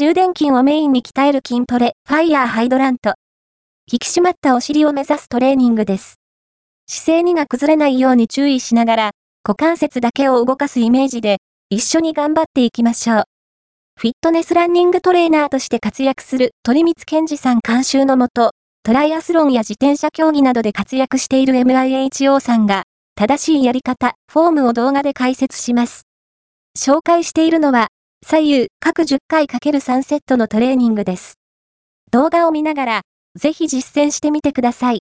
中殿筋をメインに鍛える筋トレ、ファイヤーハイドラント。引き締まったお尻を目指すトレーニングです。姿勢にが崩れないように注意しながら、股関節だけを動かすイメージで、一緒に頑張っていきましょう。フィットネスランニングトレーナーとして活躍する鳥光健二さん監修のもと、トライアスロンや自転車競技などで活躍している MIHO さんが、正しいやり方、フォームを動画で解説します。紹介しているのは、左右各10回 ×3 セットのトレーニングです。動画を見ながら、ぜひ実践してみてください。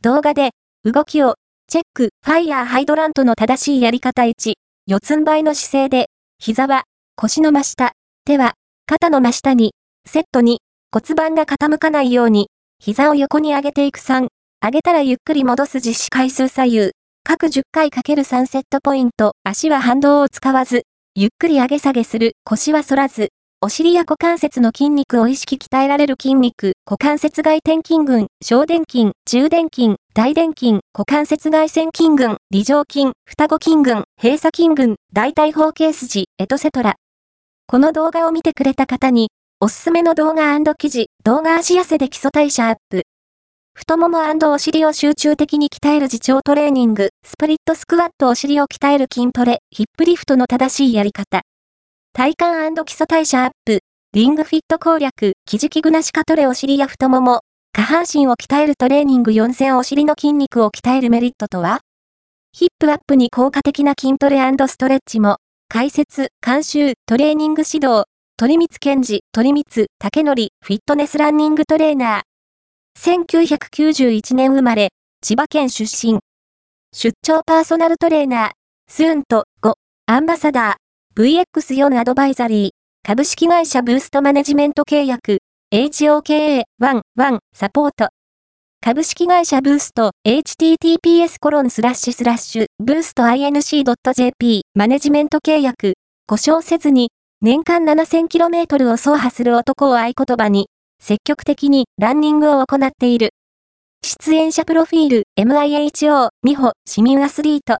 動画で、動きを、チェック、ファイヤーハイドラントの正しいやり方1、四つん這いの姿勢で、膝は、腰の真下、手は、肩の真下に、セットに、骨盤が傾かないように、膝を横に上げていく3、上げたらゆっくり戻す実施回数左右、各10回 ×3 セットポイント、足は反動を使わず、ゆっくり上げ下げする、腰は反らず、お尻や股関節の筋肉を意識鍛えられる筋肉、股関節外転筋群、小殿筋、中殿筋、大殿筋、股関節外旋筋群、梨状筋、双子筋群、閉鎖筋群、大腿方形筋、エトセトラ。この動画を見てくれた方に、おすすめの動画記事、動画足痩せで基礎代謝アップ。太ももお尻を集中的に鍛える自重トレーニング、スプリットスクワットお尻を鍛える筋トレ、ヒップリフトの正しいやり方。体幹基礎代謝アップ、リングフィット攻略、生地器具なしカトレお尻や太もも、下半身を鍛えるトレーニング。4戦お尻の筋肉を鍛えるメリットとは？ヒップアップに効果的な筋トレストレッチも、解説、監修、トレーニング指導、鳥光健治、鳥光、竹則、フィットネスランニングトレーナー。1991年生まれ、千葉県出身。出張パーソナルトレーナー、スーンと5、アンバサダー、VX4 アドバイザリー、株式会社ブーストマネジメント契約、HOKA11 サポート。株式会社ブースト、https コロンスラッシュスラッシュ、ブースト inc.jp、マネジメント契約、故障せずに、年間 7000km を走破する男を合言葉に、積極的にランニングを行っている。出演者プロフィール、MIHO、美穂、市民アスリート。